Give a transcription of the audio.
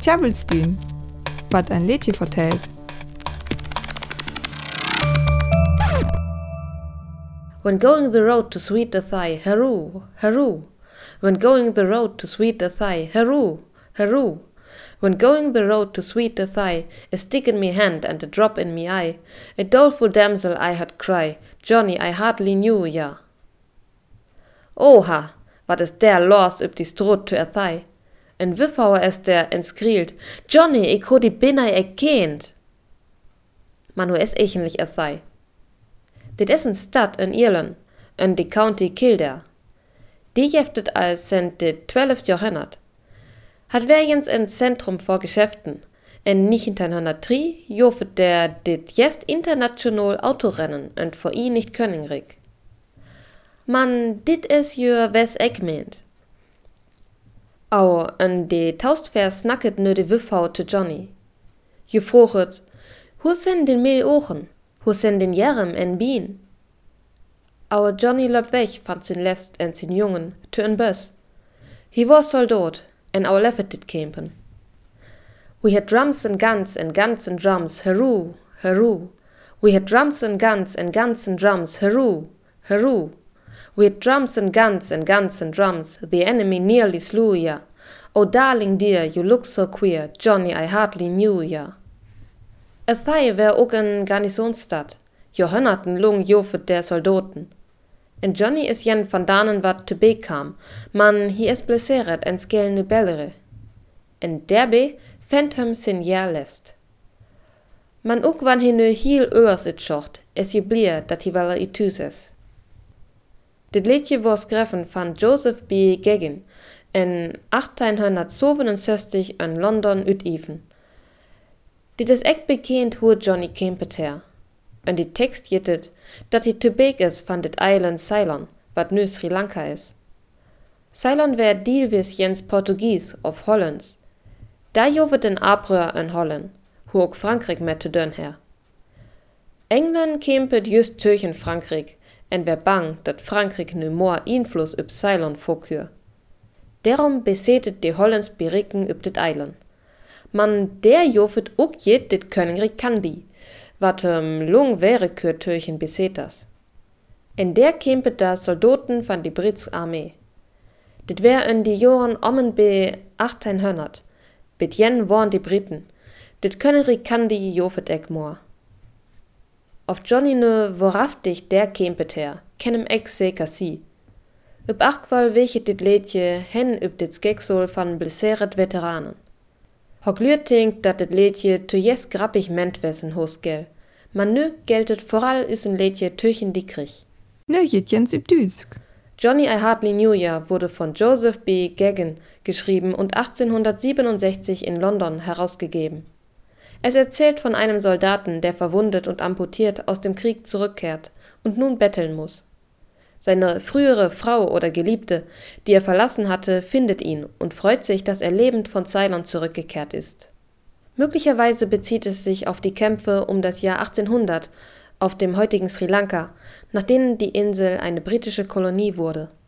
Tjabelstün, wat ein Lädchen vertellt. When going the road to sweet the thigh, hurroo, hurroo. When going the road to sweet the thigh, hurroo, hurroo. When going the road to sweet the thigh, a stick in me hand and a drop in me eye, a doleful damsel I had cry, Johnny, I hardly knew ya. Oha, wat is der los up die stroot to a thigh? En wiffauer is der en skrielt, Johnny, ik ho die binnai erkend. Man hu es a thigh. Dit is een stad in Ierland, in de county Kildare. Die jeftet als sent de 12. Jahrhundert. Hat werjens ein Zentrum vor Geschäften. En 1903 jofet der dit jest international Autorennen und vor i nicht Königreich. Man, dit is jür wes ek meent. Au, en de taustvers snacket nu de wiffau te Johnny. Je vroget, hoe sind den Mehl ochen? Hoe sind den Jerem en Bien? Au Johnny löp weg van sin lefst en sin jungen, te en bus. He was soldat, en au leffet dit campen. We had drums and guns and guns and drums, hurroo, hurroo. We had drums and guns and guns and drums, hurroo, hurroo. Had drums and guns and guns and drums, the enemy nearly slew ya. Oh, darling dear, you look so queer, Johnny, I hardly knew ya. Athai wär ook een Garnisonsstad. Johonnerten lung jofet der Soldaten. En Johnny is jen van danen wat te beek kam, man hi es blesseret en skel nu bellere. En derbe hem sin jaar lefst. Man ook wan hi nu heel öers it schocht, es je blier dat hi wel i tuses. Dit liedje was greffen van Joseph B. Gaggin en 1867 in London uteven. Dit is ek bekend hoe Johnny Kempet her. En die tekst jittet dat hij te beek is van dit eiland Ceylon, wat nu Sri Lanka is. Ceylon wär deelwis jens Portugies of Hollands. Daar jovet den Abreur in Holland, hoe ook Frankrijk met te dun her. England kempet just tegen Frankrijk en wär bang dat Frankrijk nu more invloed op Ceylon fokür. Darum besetet de Hollands berikken op dit eiland. Man der jofet ook jet dit Königreich Kandi, wat um lung wäre kür Türchen besetas. En der kempet da Soldaten van die Brits Armee. Dit wär in die Joren ommen be 1800. Bit jen waren die Briten. Dit Königreich Kandi jofet ek moor. Of Johnny nu wohraftig der kempet her, kennem ek seker si. Up achkwal wechet dit leedje hen up dit skeksol van blesseret Veteranen. Hock denkt, dat het liedje to jes grappig ment wessen hosgel, man nu geltet vooral üsen liedje tüchen dickrich. Nö, jet jens üb Düsk. Johnny I Hardly Knew Ya wurde von Joseph B. Gagin geschrieben und 1867 in London herausgegeben. Es erzählt von einem Soldaten, der verwundet und amputiert aus dem Krieg zurückkehrt und nun betteln muss. Seine frühere Frau oder Geliebte, die er verlassen hatte, findet ihn und freut sich, dass er lebend von Ceylon zurückgekehrt ist. Möglicherweise bezieht es sich auf die Kämpfe um das Jahr 1800 auf dem heutigen Sri Lanka, nach denen die Insel eine britische Kolonie wurde